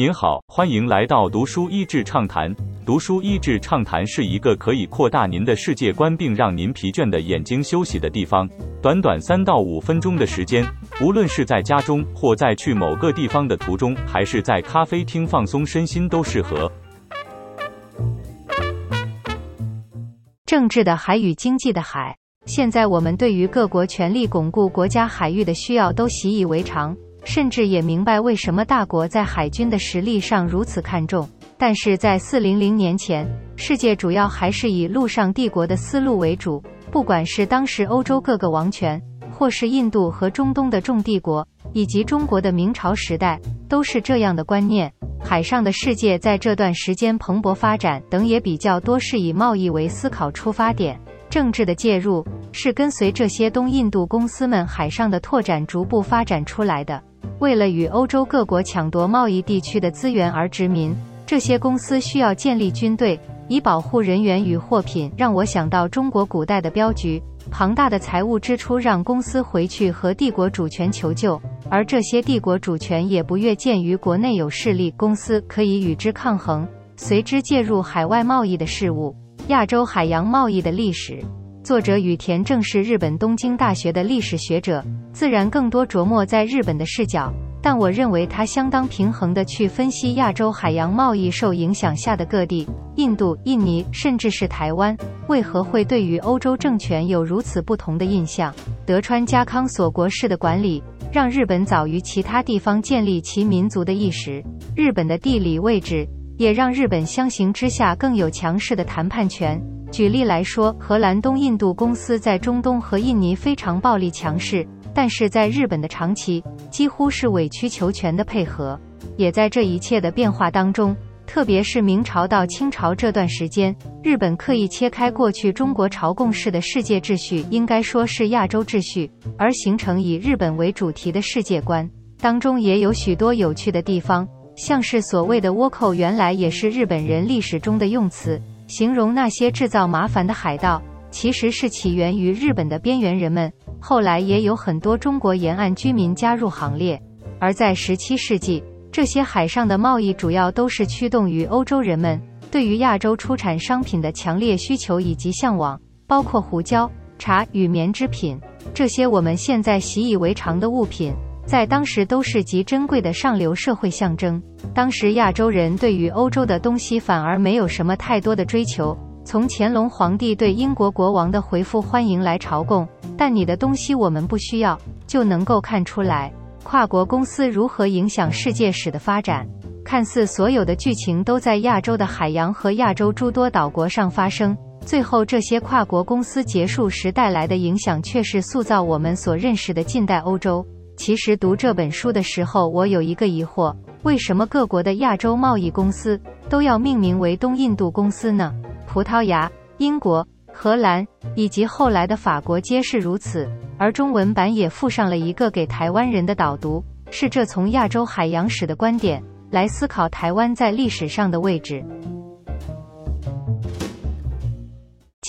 您好，欢迎来到读书益智畅谈。读书益智畅谈是一个可以扩大您的世界观并让您疲倦的眼睛休息的地方。短短三到五分钟的时间，无论是在家中或在去某个地方的途中，还是在咖啡厅放松身心，都适合。政治的海与经济的海，现在我们对于各国全力巩固国家海域的需要都习以为常。甚至也明白为什么大国在海军的实力上如此看重。但是在四零零年前，世界主要还是以陆上帝国的思路为主，不管是当时欧洲各个王权，或是印度和中东的众帝国，以及中国的明朝时代，都是这样的观念。海上的世界在这段时间蓬勃发展，等也比较多是以贸易为思考出发点，政治的介入是跟随这些东印度公司们海上的拓展逐步发展出来的。为了与欧洲各国抢夺贸易地区的资源而殖民，这些公司需要建立军队以保护人员与货品。让我想到中国古代的镖局，庞大的财务支出让公司回去和帝国主权求救，而这些帝国主权也不越鉴于国内有势力，公司可以与之抗衡，随之介入海外贸易的事务。亚洲海洋贸易的历史。作者羽田正是日本东京大学的历史学者，自然更多琢磨在日本的视角。但我认为他相当平衡地去分析亚洲海洋贸易受影响下的各地，印度、印尼，甚至是台湾，为何会对于欧洲政权有如此不同的印象？德川家康锁国式的管理，让日本早于其他地方建立其民族的意识。日本的地理位置，也让日本相形之下更有强势的谈判权。举例来说，荷兰东印度公司在中东和印尼非常暴力强势，但是在日本的长期几乎是委曲求全的配合。也在这一切的变化当中，特别是明朝到清朝这段时间，日本刻意切开过去中国朝贡式的世界秩序，应该说是亚洲秩序，而形成以日本为主题的世界观。当中也有许多有趣的地方，像是所谓的倭寇，原来也是日本人历史中的用词。形容那些制造麻烦的海盗，其实是起源于日本的边缘人们。后来也有很多中国沿岸居民加入行列。而在十七世纪，这些海上的贸易主要都是驱动于欧洲人们对于亚洲出产商品的强烈需求以及向往，包括胡椒、茶与棉织品这些我们现在习以为常的物品。在当时都是极珍贵的上流社会象征。当时亚洲人对于欧洲的东西反而没有什么太多的追求。从乾隆皇帝对英国国王的回复“欢迎来朝贡，但你的东西我们不需要”，就能够看出来跨国公司如何影响世界史的发展。看似所有的剧情都在亚洲的海洋和亚洲诸多岛国上发生，最后这些跨国公司结束时带来的影响，却是塑造我们所认识的近代欧洲。其实读这本书的时候，我有一个疑惑：为什么各国的亚洲贸易公司都要命名为东印度公司呢？葡萄牙、英国、荷兰以及后来的法国皆是如此。而中文版也附上了一个给台湾人的导读，是这从亚洲海洋史的观点来思考台湾在历史上的位置。